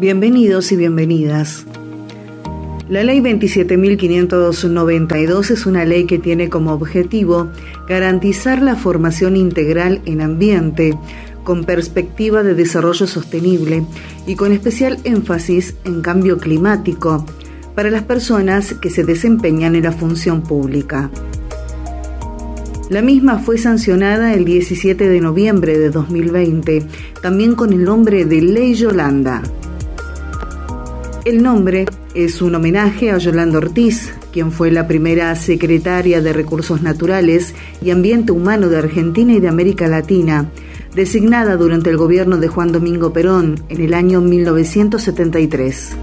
Bienvenidos y bienvenidas. La ley 27.592 es una ley que tiene como objetivo garantizar la formación integral en ambiente, con perspectiva de desarrollo sostenible y con especial énfasis en cambio climático para las personas que se desempeñan en la función pública. La misma fue sancionada el 17 de noviembre de 2020, también con el nombre de Ley Yolanda. El nombre es un homenaje a Yolanda Ortiz, quien fue la primera secretaria de Recursos Naturales y Ambiente Humano de Argentina y de América Latina, designada durante el gobierno de Juan Domingo Perón en el año 1973.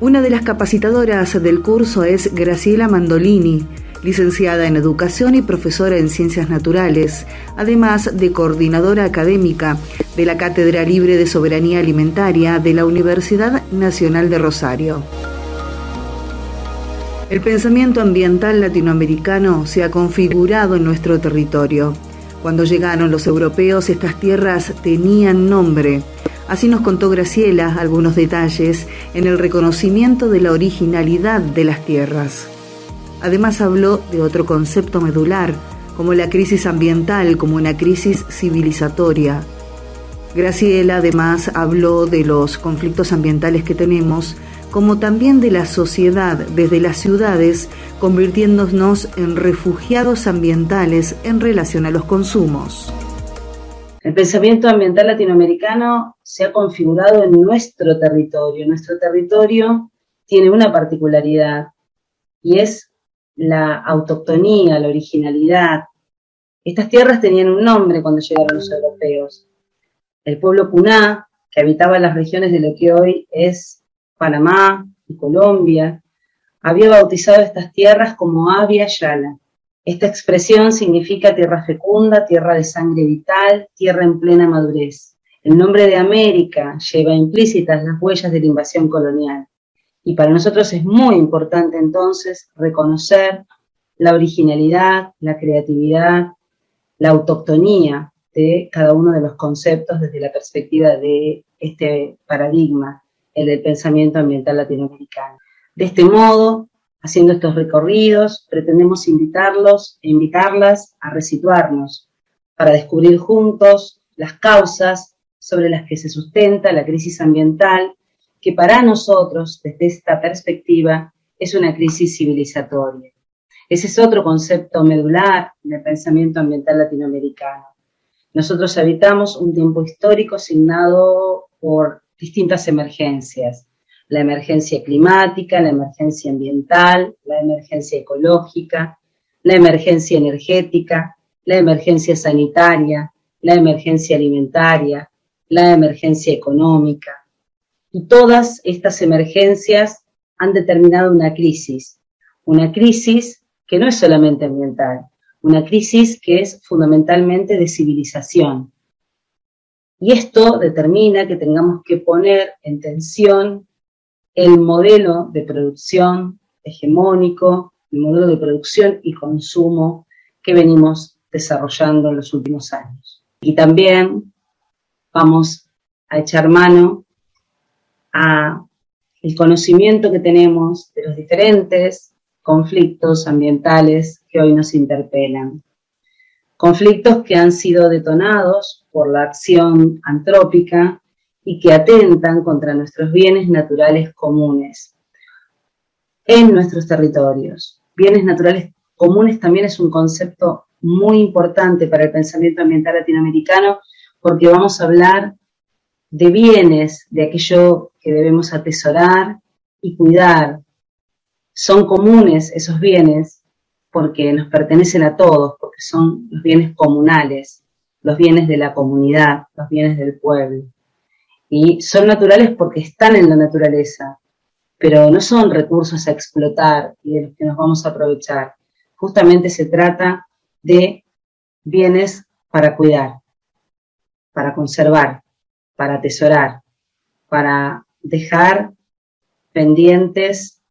Una de las capacitadoras del curso es Graciela Mandolini, licenciada en Educación y profesora en Ciencias Naturales, además de coordinadora académica de la Cátedra Libre de Soberanía Alimentaria de la Universidad Nacional de Rosario. El pensamiento ambiental latinoamericano se ha configurado en nuestro territorio. Cuando llegaron los europeos, estas tierras tenían nombre. Así nos contó Graciela algunos detalles en el reconocimiento de la originalidad de las tierras. Además habló de otro concepto medular, como la crisis ambiental como una crisis civilizatoria. Graciela además habló de los conflictos ambientales que tenemos, como también de la sociedad desde las ciudades, convirtiéndonos en refugiados ambientales en relación a los consumos. El pensamiento ambiental latinoamericano se ha configurado en nuestro territorio. Nuestro territorio tiene una particularidad y es la autoctonía, la originalidad. Estas tierras tenían un nombre cuando llegaron los europeos. El pueblo Puná, que habitaba las regiones de lo que hoy es Panamá y Colombia, había bautizado estas tierras como Avia Yala. Esta expresión significa tierra fecunda, tierra de sangre vital, tierra en plena madurez. El nombre de América lleva implícitas las huellas de la invasión colonial. Y para nosotros es muy importante entonces reconocer la originalidad, la creatividad, la autoctonía de cada uno de los conceptos desde la perspectiva de este paradigma, el del pensamiento ambiental latinoamericano. De este modo, haciendo estos recorridos, pretendemos invitarlos e invitarlas a resituarnos para descubrir juntos las causas sobre las que se sustenta la crisis ambiental que para nosotros, desde esta perspectiva, es una crisis civilizatoria. Ese es otro concepto medular del pensamiento ambiental latinoamericano. Nosotros habitamos un tiempo histórico asignado por distintas emergencias. La emergencia climática, la emergencia ambiental, la emergencia ecológica, la emergencia energética, la emergencia sanitaria, la emergencia alimentaria, la emergencia económica, y todas estas emergencias han determinado una crisis, una crisis que no es solamente ambiental, una crisis que es fundamentalmente de civilización. Y esto determina que tengamos que poner en tensión el modelo de producción hegemónico, el modelo de producción y consumo que venimos desarrollando en los últimos años. Y también vamos a echar mano a el conocimiento que tenemos de los diferentes conflictos ambientales que hoy nos interpelan. Conflictos que han sido detonados por la acción antrópica y que atentan contra nuestros bienes naturales comunes en nuestros territorios. Bienes naturales comunes también es un concepto muy importante para el pensamiento ambiental latinoamericano porque vamos a hablar de bienes, de aquello que debemos atesorar y cuidar. Son comunes esos bienes porque nos pertenecen a todos, porque son los bienes comunales, los bienes de la comunidad, los bienes del pueblo. Y son naturales porque están en la naturaleza, pero no son recursos a explotar y de los que nos vamos a aprovechar. Justamente se trata de bienes para cuidar, para conservar, para atesorar, para dejar pendientes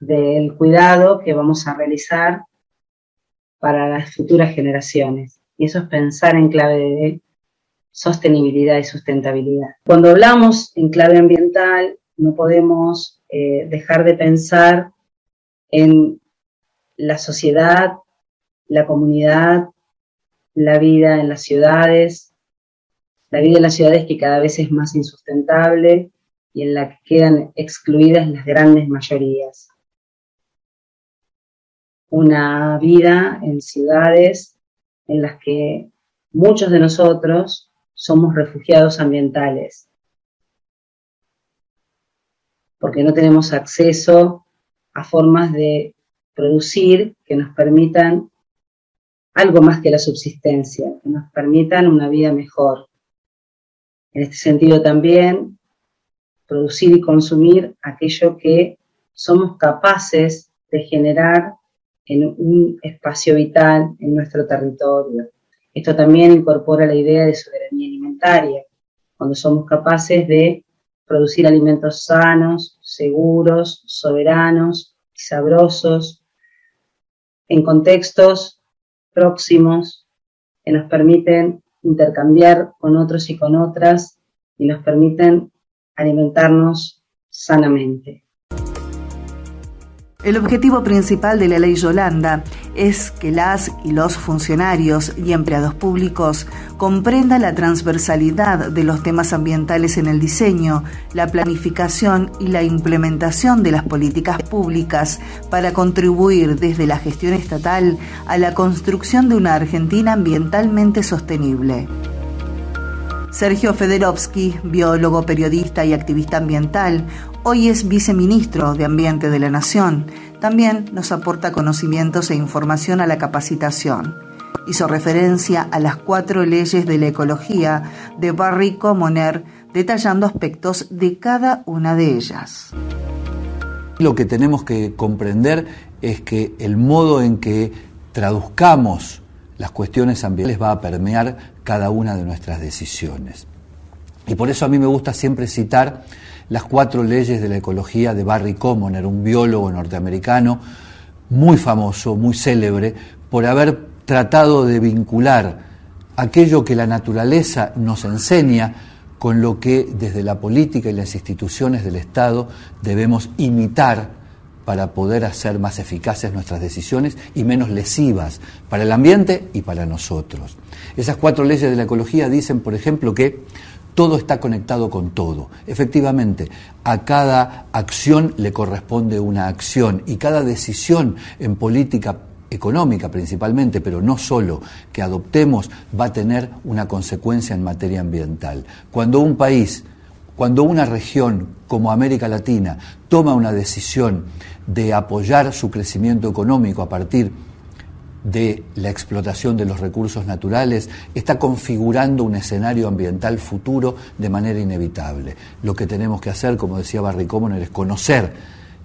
del cuidado que vamos a realizar para las futuras generaciones. Y eso es pensar en clave de sostenibilidad y sustentabilidad. Cuando hablamos en clave ambiental, no podemos eh, dejar de pensar en la sociedad, la comunidad, la vida en las ciudades, la vida en las ciudades que cada vez es más insustentable y en la que quedan excluidas las grandes mayorías. Una vida en ciudades en las que muchos de nosotros somos refugiados ambientales, porque no tenemos acceso a formas de producir que nos permitan algo más que la subsistencia, que nos permitan una vida mejor. En este sentido también, producir y consumir aquello que somos capaces de generar en un espacio vital en nuestro territorio. Esto también incorpora la idea de soberanía alimentaria, cuando somos capaces de producir alimentos sanos, seguros, soberanos y sabrosos, en contextos próximos que nos permiten intercambiar con otros y con otras y nos permiten alimentarnos sanamente. El objetivo principal de la ley Yolanda es que las y los funcionarios y empleados públicos comprendan la transversalidad de los temas ambientales en el diseño, la planificación y la implementación de las políticas públicas para contribuir desde la gestión estatal a la construcción de una Argentina ambientalmente sostenible. Sergio Federovsky, biólogo, periodista y activista ambiental, hoy es viceministro de Ambiente de la Nación. También nos aporta conocimientos e información a la capacitación. Hizo referencia a las cuatro leyes de la ecología de Barry Commoner, detallando aspectos de cada una de ellas. Lo que tenemos que comprender es que el modo en que traduzcamos las cuestiones ambientales va a permear cada una de nuestras decisiones. Y por eso a mí me gusta siempre citar las cuatro leyes de la ecología de Barry Commoner, un biólogo norteamericano muy famoso, muy célebre, por haber tratado de vincular aquello que la naturaleza nos enseña con lo que desde la política y las instituciones del Estado debemos imitar para poder hacer más eficaces nuestras decisiones y menos lesivas para el ambiente y para nosotros. Esas cuatro leyes de la ecología dicen, por ejemplo, que todo está conectado con todo. Efectivamente, a cada acción le corresponde una acción y cada decisión en política económica principalmente, pero no solo, que adoptemos va a tener una consecuencia en materia ambiental. Cuando un país, cuando una región como América Latina toma una decisión de apoyar su crecimiento económico a partir de la explotación de los recursos naturales, está configurando un escenario ambiental futuro de manera inevitable. Lo que tenemos que hacer, como decía Barry Commoner, es conocer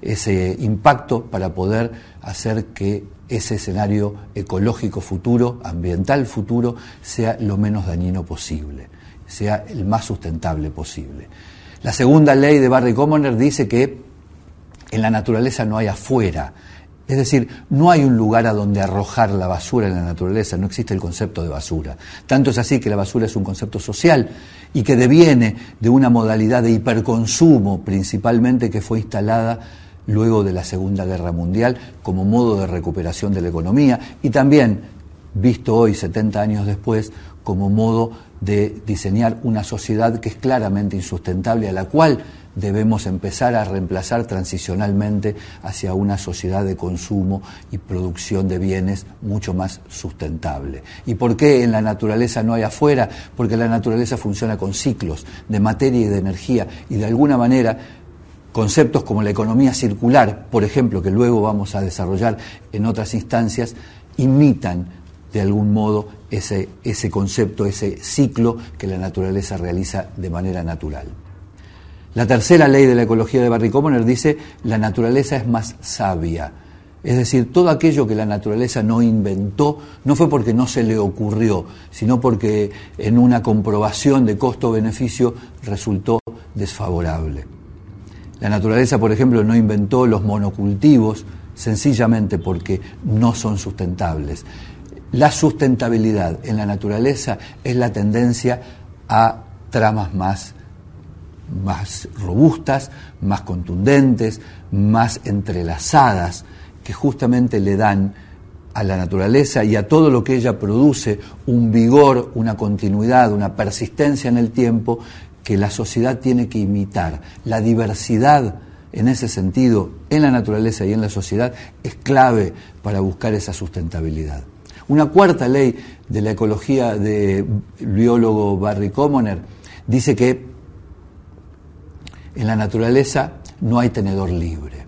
ese impacto para poder hacer que ese escenario ecológico futuro, ambiental futuro, sea lo menos dañino posible, sea el más sustentable posible. La segunda ley de Barry Commoner dice que en la naturaleza no hay afuera. Es decir, no hay un lugar a donde arrojar la basura en la naturaleza, no existe el concepto de basura. Tanto es así que la basura es un concepto social y que deviene de una modalidad de hiperconsumo principalmente que fue instalada luego de la Segunda Guerra Mundial como modo de recuperación de la economía y también, visto hoy, 70 años después, como modo de diseñar una sociedad que es claramente insustentable, a la cual debemos empezar a reemplazar transicionalmente hacia una sociedad de consumo y producción de bienes mucho más sustentable. ¿Y por qué en la naturaleza no hay afuera? Porque la naturaleza funciona con ciclos de materia y de energía y de alguna manera conceptos como la economía circular, por ejemplo, que luego vamos a desarrollar en otras instancias, imitan de algún modo ese, concepto, ese ciclo que la naturaleza realiza de manera natural. La tercera ley de la ecología de Barry Commoner dice la naturaleza es más sabia. Es decir, todo aquello que la naturaleza no inventó no fue porque no se le ocurrió, sino porque en una comprobación de costo-beneficio resultó desfavorable. La naturaleza, por ejemplo, no inventó los monocultivos sencillamente porque no son sustentables. La sustentabilidad en la naturaleza es la tendencia a tramas más, más robustas, más contundentes, más entrelazadas, que justamente le dan a la naturaleza y a todo lo que ella produce un vigor, una continuidad, una persistencia en el tiempo que la sociedad tiene que imitar. La diversidad en ese sentido, en la naturaleza y en la sociedad, es clave para buscar esa sustentabilidad. Una cuarta ley de la ecología de biólogo Barry Commoner dice que en la naturaleza no hay tenedor libre.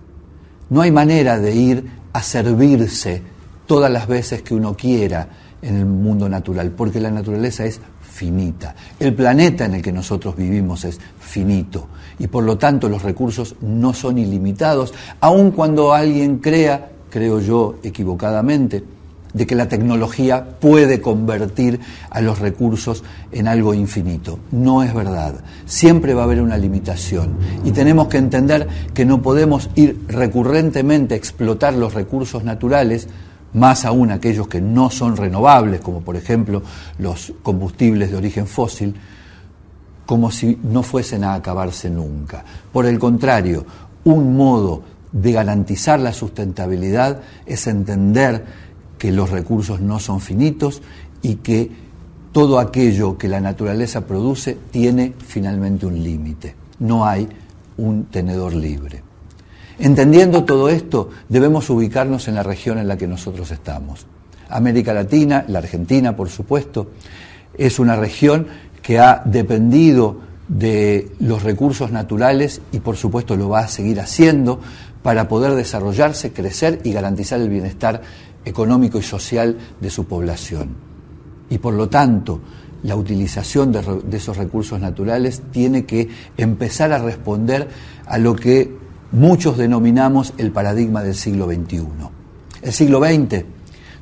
No hay manera de ir a servirse todas las veces que uno quiera en el mundo natural, porque la naturaleza es finita. El planeta en el que nosotros vivimos es finito y por lo tanto los recursos no son ilimitados, aun cuando alguien crea, creo yo equivocadamente, de que la tecnología puede convertir a los recursos en algo infinito. No es verdad. Siempre va a haber una limitación y tenemos que entender que no podemos ir recurrentemente a explotar los recursos naturales más aún aquellos que no son renovables, como por ejemplo los combustibles de origen fósil, como si no fuesen a acabarse nunca. Por el contrario, un modo de garantizar la sustentabilidad es entender que los recursos no son finitos y que todo aquello que la naturaleza produce tiene finalmente un límite. No hay un tenedor libre. Entendiendo todo esto, debemos ubicarnos en la región en la que nosotros estamos. América Latina, la Argentina, por supuesto, es una región que ha dependido de los recursos naturales y por supuesto lo va a seguir haciendo para poder desarrollarse, crecer y garantizar el bienestar económico y social de su población. Y por lo tanto, la utilización de, esos recursos naturales tiene que empezar a responder a lo que muchos denominamos el paradigma del siglo XXI. El siglo XX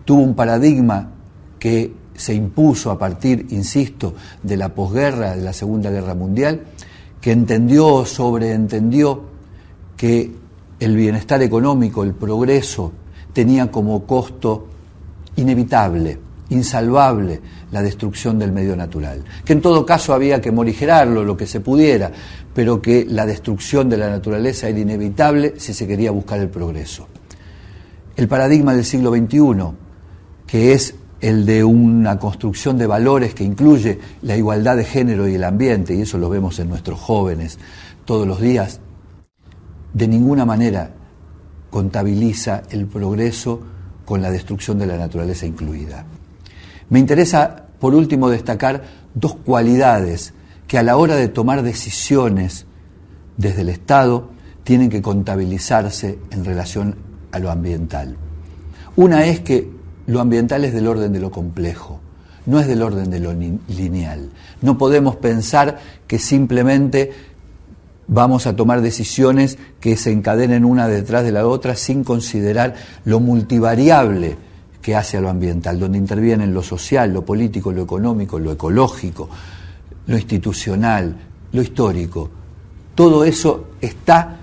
tuvo un paradigma que se impuso a partir, insisto, de la posguerra, de la Segunda Guerra Mundial, que entendió, sobreentendió que el bienestar económico, el progreso, tenía como costo inevitable, insalvable, la destrucción del medio natural. Que en todo caso había que morigerarlo, lo que se pudiera, pero que la destrucción de la naturaleza era inevitable si se quería buscar el progreso. El paradigma del siglo XXI, que es el de una construcción de valores que incluye la igualdad de género y el ambiente, y eso lo vemos en nuestros jóvenes todos los días, de ninguna manera contabiliza el progreso con la destrucción de la naturaleza incluida. Me interesa, por último, destacar dos cualidades que a la hora de tomar decisiones desde el Estado tienen que contabilizarse en relación a lo ambiental. Una es que lo ambiental es del orden de lo complejo, no es del orden de lo lineal. No podemos pensar que simplemente vamos a tomar decisiones que se encadenen una detrás de la otra sin considerar lo multivariable que hace a lo ambiental, donde intervienen lo social, lo político, lo económico, lo ecológico, lo institucional, lo histórico. Todo eso está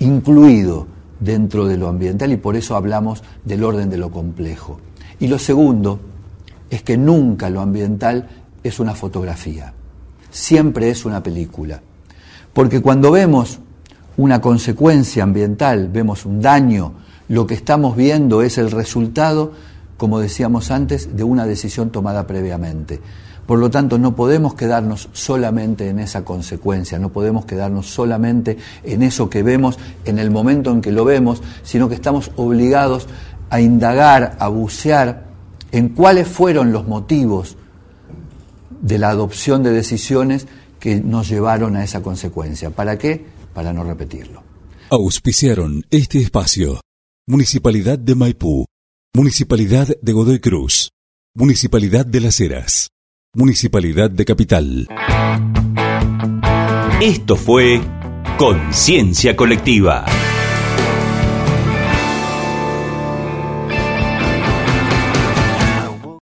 incluido dentro de lo ambiental y por eso hablamos del orden de lo complejo. Y lo segundo es que nunca lo ambiental es una fotografía, siempre es una película. Porque cuando vemos una consecuencia ambiental, vemos un daño, lo que estamos viendo es el resultado, como decíamos antes, de una decisión tomada previamente. Por lo tanto, no podemos quedarnos solamente en esa consecuencia, no podemos quedarnos solamente en eso que vemos en el momento en que lo vemos, sino que estamos obligados a indagar, a bucear en cuáles fueron los motivos de la adopción de decisiones que nos llevaron a esa consecuencia. ¿Para qué? para no repetirlo. Auspiciaron este espacio. Municipalidad de Maipú, Municipalidad de Godoy Cruz, Municipalidad de Las Heras, Municipalidad de Capital. Esto fue Conciencia Colectiva.